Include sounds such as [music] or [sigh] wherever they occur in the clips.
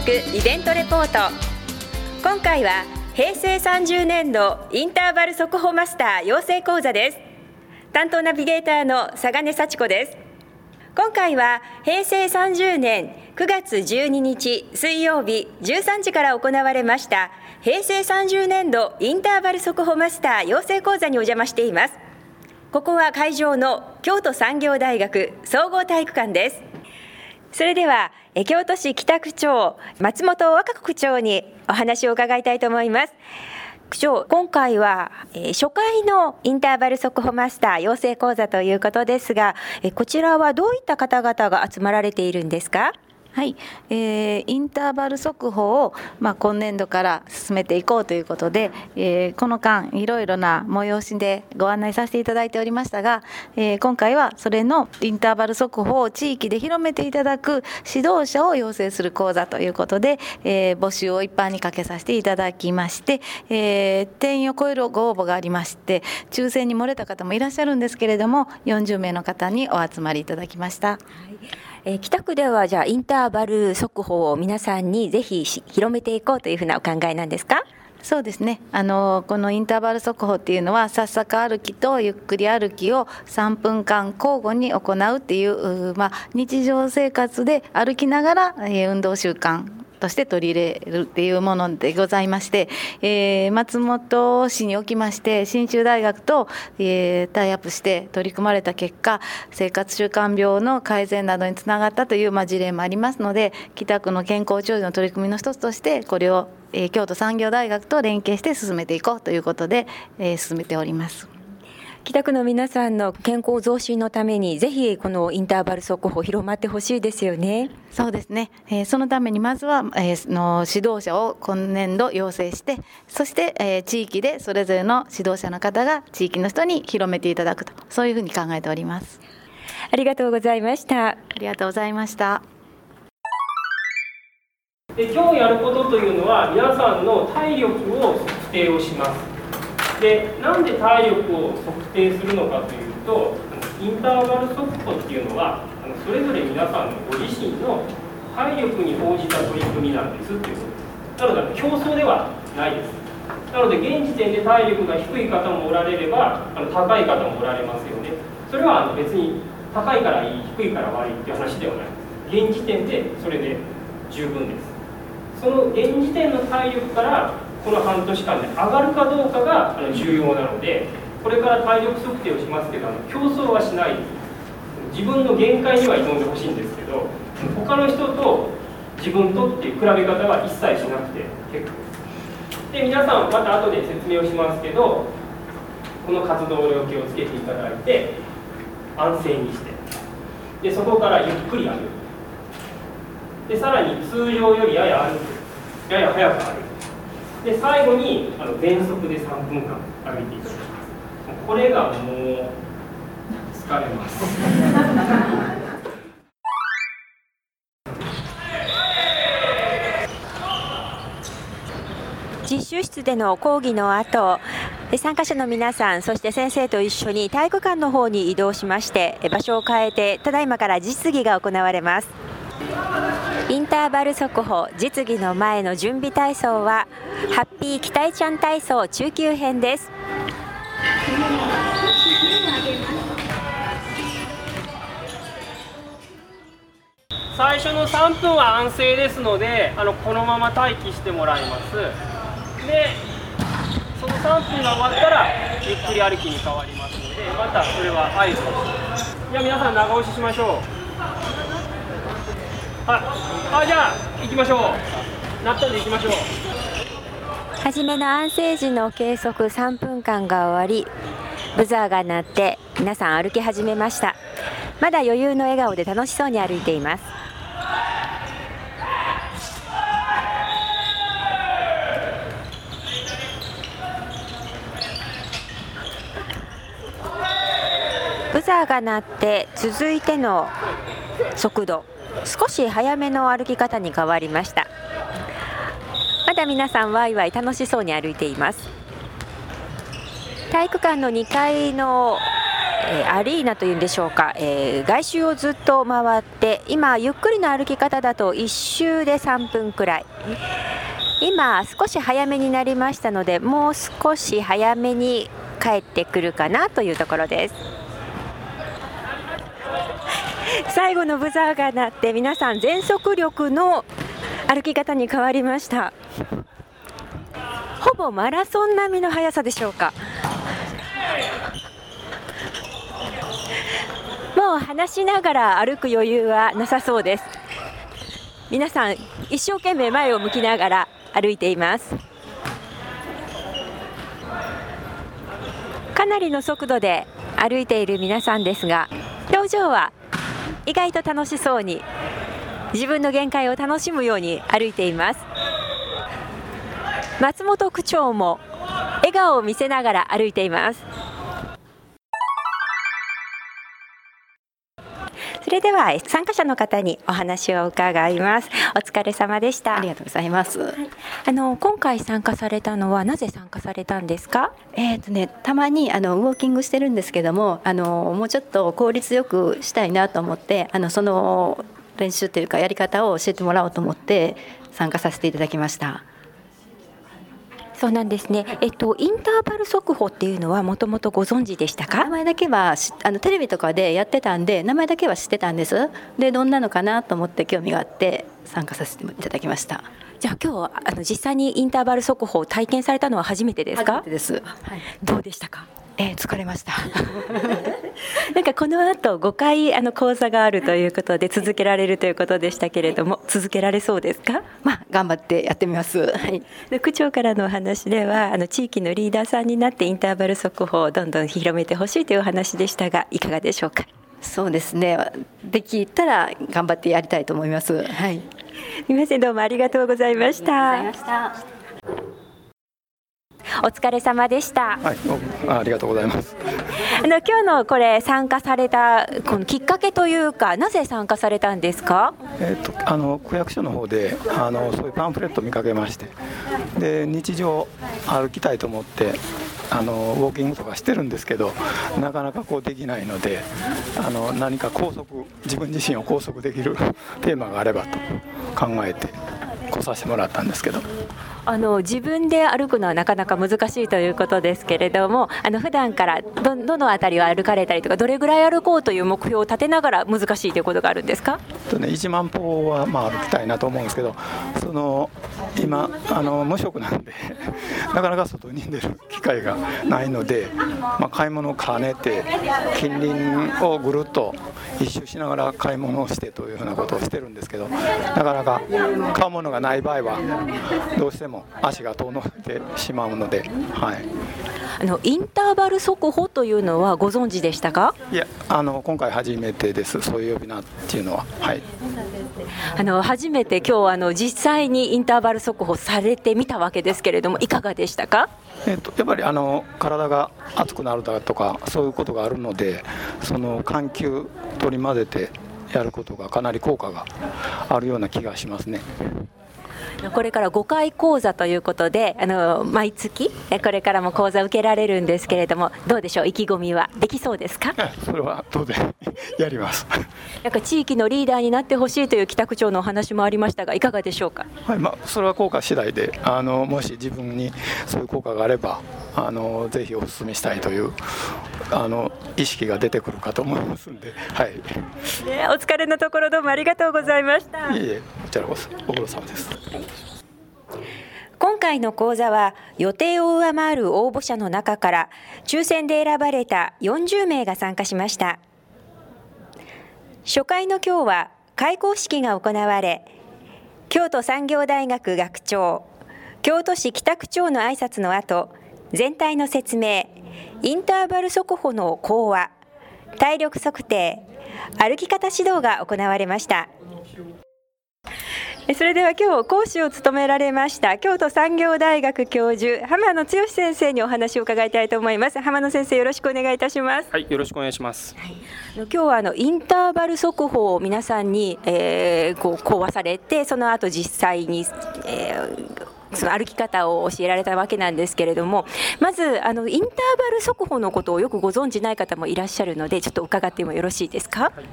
学イベントレポート。今回は平成30年度インターバル速報マスター養成講座です。担当ナビゲーターの佐賀根幸子です。今回は平成30年9月12日水曜日13時から行われました平成30年度インターバル速報マスター養成講座にお邪魔しています。ここは会場の京都産業大学総合体育館です。それでは京都市北区長松本若子区長にお話を伺いたいと思います。区長今回は、え初回のインターバル速報マスター養成講座ということですが、えこちらはどういった方々が集まられているんですか？はい、えー、インターバル速報を、まあ、今年度から進めていこうということで、えー、この間いろいろな催しでご案内させていただいておりましたが、えー、今回はそれのインターバル速報を地域で広めていただく指導者を養成する講座ということで、えー、募集を一般にかけさせていただきまして、えー、定員を超えるご応募がありまして抽選に漏れた方もいらっしゃるんですけれども40名の方にお集まりいただきました。はいえー、北区ではじゃあインターバル速報を皆さんにぜひ広めていこうというふうなお考えなんですか？そうですね。あのこのインターバル速報っていうのはさっさか歩きとゆっくり歩きを3分間交互に行うっていうまあ、日常生活で歩きながら、え、運動習慣として取り入れるっていうものでございまして、えー、松本市におきまして信州大学と、えー、タイアップして取り組まれた結果生活習慣病の改善などにつながったという、まあ、事例もありますので北区の健康長寿の取り組みの一つとしてこれを、えー、京都産業大学と連携して進めていこうということで、えー、進めております。北区の皆さんの健康増進のためにぜひこのインターバル速報広まってほしいですよね。そうですね。えー、そのためにまずは、えー、の指導者を今年度養成して、そして、えー、地域でそれぞれの指導者の方が地域の人に広めていただくとそういうふうに考えております。ありがとうございました。ありがとうございました。で今日やることというのは皆さんの体力を測定をします。でなんで体力を測定するのかというとインターバル速歩っていうのはそれぞれ皆さんのご自身の体力に応じた取り組みなんですっていうことです。なので競争ではないです。なので現時点で体力が低い方もおられればあの高い方もおられますよね。それはあの別に高いからいい低いから悪いって話ではない。現時点でそれで十分です。その現時点の体力からこの半年間で上がるかどうかが重要なのでこれから体力測定をしますけど競争はしない。自分の限界には挑んでほしいんですけど他の人と自分とっていう比べ方は一切しなくて結構。ですで皆さんまた後で説明をしますけどこの活動量計をつけていただいて安静にして。でそこからゆっくり歩く。でさらに通常よりやや歩く。やや早く歩く。で最後にあの全速で3分間歩いていただきます。これがもう疲れます。実習室での講義の後参加者の皆さんそして先生と一緒に体育館の方に移動しまして場所を変えてただいまから実技が行われます。インターバル速報実技の前の準備体操はハッピー期待ちゃん体操中級編です。最初の3分は安静ですのであのこのまま待機してもらいます。でその3分が終わったらゆっくり歩きに変わりますのでまたそれは合図です。じゃあ皆さん長押ししましょう。はい。あじゃあ行きましょう。なったんで行きましょう。初めの安静時の計測3分間が終わりブザーが鳴って皆さん歩き始めました。まだ余裕の笑顔で楽しそうに歩いています。ブザーが鳴って続いての速度。少し早めの歩き方に変わりました。まだ皆さんワイワイ楽しそうに歩いています。体育館の2階のえ、アリーナというんでしょうか、えー、外周をずっと回って今ゆっくりの歩き方だと1周で3分くらい。今少し早めになりましたのでもう少し早めに帰ってくるかなというところです。最後のブザーが鳴って皆さん全速力の歩き方に変わりました。ほぼマラソン並みの速さでしょうか。もう話しながら歩く余裕はなさそうです。皆さん一生懸命前を向きながら歩いています。かなりの速度で歩いている皆さんですが表情は意外と楽しそうに自分の限界を楽しむように歩いています。松本区長も笑顔を見せながら歩いています。それでは参加者の方にお話を伺います。お疲れ様でした。ありがとうございます、はい、あの今回参加されたのはなぜ参加されたんですか？えっ、ー、とねたまにあのウォーキングしてるんですけどもあのもうちょっと効率よくしたいなと思ってあのその練習というかやり方を教えてもらおうと思って参加させていただきましたそうなんですね。えっとインターバル速報っていうのはもともとご存知でしたか？名前だけはあのテレビとかでやってたんで名前だけは知ってたんです。でどんなのかなと思って興味があって参加させていただきました。じゃあ今日あの実際にインターバル速報を体験されたのは初めてですか？です。はい、どうでしたか？えー、疲れました [laughs] [laughs] なんかこの後5回あの講座があるということで続けられるということでしたけれども続けられそうですか？まあ頑張ってやってみます、はい、区長からのお話ではあの地域のリーダーさんになってインターバル速報をどんどん広めてほしいというお話でしたがいかがでしょうか？そうですね。できたら頑張ってやりたいと思います。はい。すみません。どうもありがとうございましたお疲れ様でした。はい、ありがとうございます。[laughs] あの今日のこれ参加されたこのきっかけというか、なぜ参加されたんですか？えっ、とあの区役所の方であのそういうパンフレット見かけまして、で日常歩きたいと思って。あのウォーキングとかしてるんですけどなかなかこうできないのであの何か拘束自分自身を拘束できるテーマがあればと考えて来させてもらったんですけどあの自分で歩くのはなかなか難しいということですけれどもあの普段からどどの辺りを歩かれたりとかどれぐらい歩こうという目標を立てながら難しいということがあるんですか？と、ね、1万歩はまあ歩きたいなと思うんですけどその今あの無職なんで [laughs] なかなか外に出る機会がないので、まあ、買い物を兼ねて近隣をぐるっと一周しながら買い物をしてというようなことをしてるんですけどなかなか買うものがない場合はどうしても足が遠のいてしまうので、はい、あのインターバル速歩というのはご存知でしたか？いやあの今回初めてです。そういう呼び名っていうのは。はいあの初めて今日あの実際にインターバル速歩されてみたわけですけれどもいかがでしたか、えーと、やっぱりあの体が熱くなるだとかそういうことがあるのでその緩急取り混ぜてやることがかなり効果があるような気がしますね。これから5回講座ということであの毎月これからも講座受けられるんですけれどもどうでしょう？意気込みは。できそうですか？それは当然 [laughs] やります。[laughs] なんか地域のリーダーになってほしいという北区長のお話もありましたがいかがでしょうか？はいまあそれは効果次第であのもし自分にそういう効果があればあのぜひお勧めしたいというあの意識が出てくるかと思いますんで、はい。ね、お疲れのところどうもありがとうございました。いえいえ、こちらこそご苦労様です。今回の講座は予定を上回る応募者の中から抽選で選ばれた40名が参加しました。初回の今日は開講式が行われ、京都産業大学学長、京都市北区長の挨拶の後、全体の説明、インターバル速歩の講話、体力測定、歩き方指導が行われました。それでは今日講師を務められました京都産業大学教授浜野剛先生にお話を伺いたいと思います。浜野先生よろしくお願いいたします。はいよろしくお願いします、はい、今日はあのインターバル速報を皆さんに、えー、こう講話されてその後実際に、えーその歩き方を教えられたわけなんですけれどもまずあのインターバル速歩のことをよくご存じない方もいらっしゃるのでちょっと伺ってもよろしいですか？はい。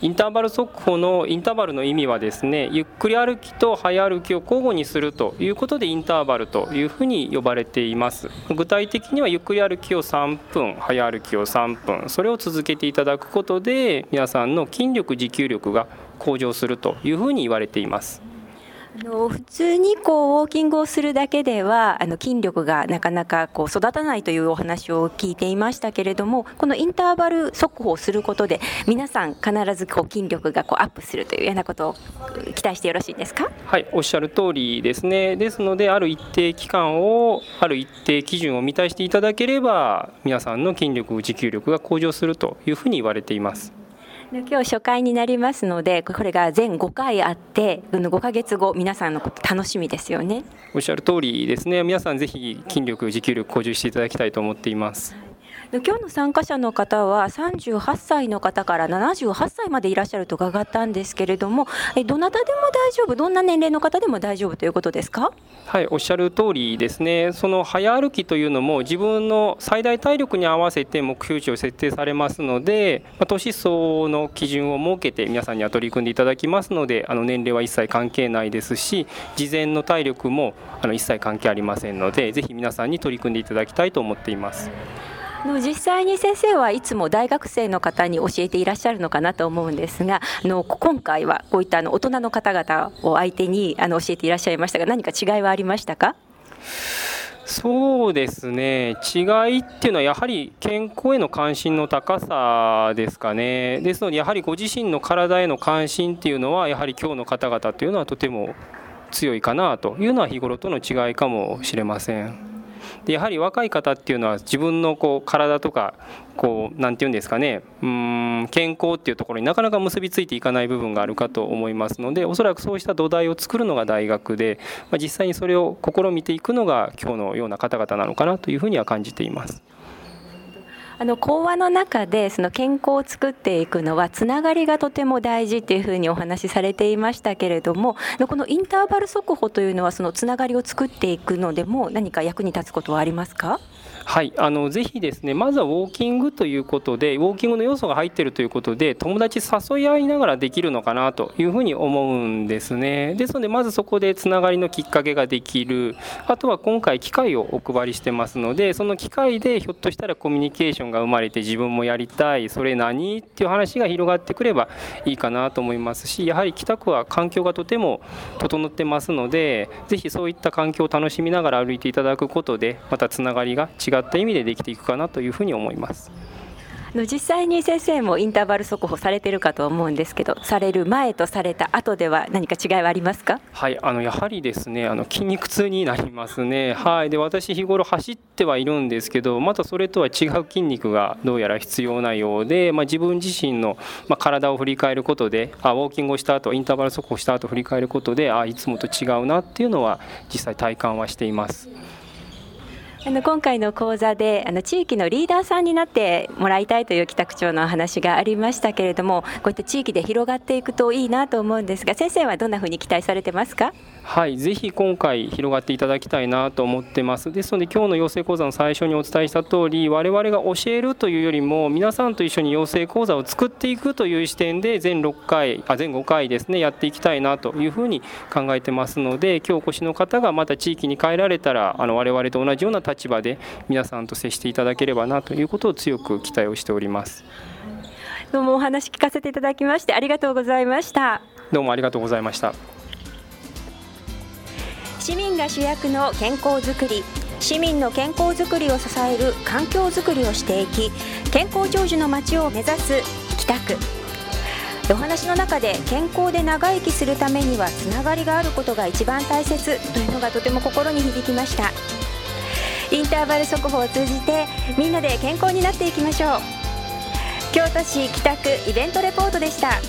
インターバル速歩のインターバルの意味はですねゆっくり歩きと早歩きを交互にするということでインターバルというふうに呼ばれています。具体的にはゆっくり歩きを3分早歩きを3分それを続けていただくことで皆さんの筋力持久力が向上するというふうに言われています。あの普通にこうウォーキングをするだけではあの筋力がなかなかこう育たないというお話を聞いていましたけれどもこのインターバル速歩をすることで皆さん必ずこう筋力がこうアップするというようなことを期待してよろしいですか？はいおっしゃる通りですねですのである一定期間をある一定基準を満たしていただければ皆さんの筋力持久力が向上するというふうに言われています。今日初回になりますのでこれが全5回あって5か月後皆さんのこと楽しみですよね。おっしゃる通りですね。皆さんぜひ筋力持久力向上していただきたいと思っています。今日の参加者の方は38歳の方から78歳までいらっしゃると伺ったんですけれどもえどなたでも大丈夫どんな年齢の方でも大丈夫ということですか？はいおっしゃる通りですねその早歩きというのも自分の最大体力に合わせて目標値を設定されますので、まあ、年相応の基準を設けて皆さんには取り組んでいただきますのであの年齢は一切関係ないですし事前の体力もあの一切関係ありませんのでぜひ皆さんに取り組んでいただきたいと思っています。の実際に先生はいつも大学生の方に教えていらっしゃるのかなと思うんですがあの今回はこういったあの大人の方々を相手にあの教えていらっしゃいましたが何か違いはありましたか？そうですね。違いっていうのはやはり健康への関心の高さですかね。ですのでやはりご自身の体への関心っていうのはやはり今日の方々というのはとても強いかなというのは日頃との違いかもしれません。でやはり若い方っていうのは自分のこう体とかこうなんていうんですかねうん健康っていうところになかなか結びついていかない部分があるかと思いますのでおそらくそうした土台を作るのが大学で、まあ、実際にそれを試みていくのが今日のような方々なのかなというふうには感じています。あの講話の中でその健康を作っていくのはつながりがとても大事っていうふうにお話しされていましたけれどもこのインターバル速歩というのはそのつながりを作っていくのでも何か役に立つことはありますか？はいあのぜひですねまずはウォーキングということでウォーキングの要素が入っているということで友達誘い合いながらできるのかなというふうに思うんですね。ですのでまずそこでつながりのきっかけができる。あとは今回機械をお配りしてますのでその機械でひょっとしたらコミュニケーションが生まれて自分もやりたいそれ何？っていう話が広がってくればいいかなと思いますしやはり北区は環境がとても整ってますのでぜひそういった環境を楽しみながら歩いていただくことでまたつながりが違った意味でできていくかなというふうに思います。の実際に先生もインターバル速歩されてるかと思うんですけどされる前とされた後では何か違いはありますか？はいあのやはりですねあの筋肉痛になりますね。はい。で私日頃走ってはいるんですけどまたそれとは違う筋肉がどうやら必要なようで、まあ、自分自身の、まあ、体を振り返ることであウォーキングをした後インターバル速歩した後振り返ることであいつもと違うなっていうのは実際体感はしています。あの今回の講座であの地域のリーダーさんになってもらいたいという北区長の話がありましたけれどもこういった地域で広がっていくといいなと思うんですが先生はどんなふうに期待されてますか？はいぜひ今回広がっていただきたいなと思ってます。ですので今日の養成講座の最初にお伝えした通り我々が教えるというよりも皆さんと一緒に養成講座を作っていくという視点で全6回あ全5回ですねやっていきたいなというふうに考えてますので今日お越しの方がまた地域に帰られたらあの我々と同じような立立場で皆さんと接していただければなということを強く期待をしております。どうもお話聞かせていただきましてありがとうございました。どうもありがとうございました。市民が主役の健康づくり市民の健康づくりを支える環境づくりをしていき健康長寿の街を目指す北区お話の中で健康で長生きするためにはつながりがあることが一番大切というのがとても心に響きましたインターバル速報を通じてみんなで健康になっていきましょう。京都市北区イベントレポートでした。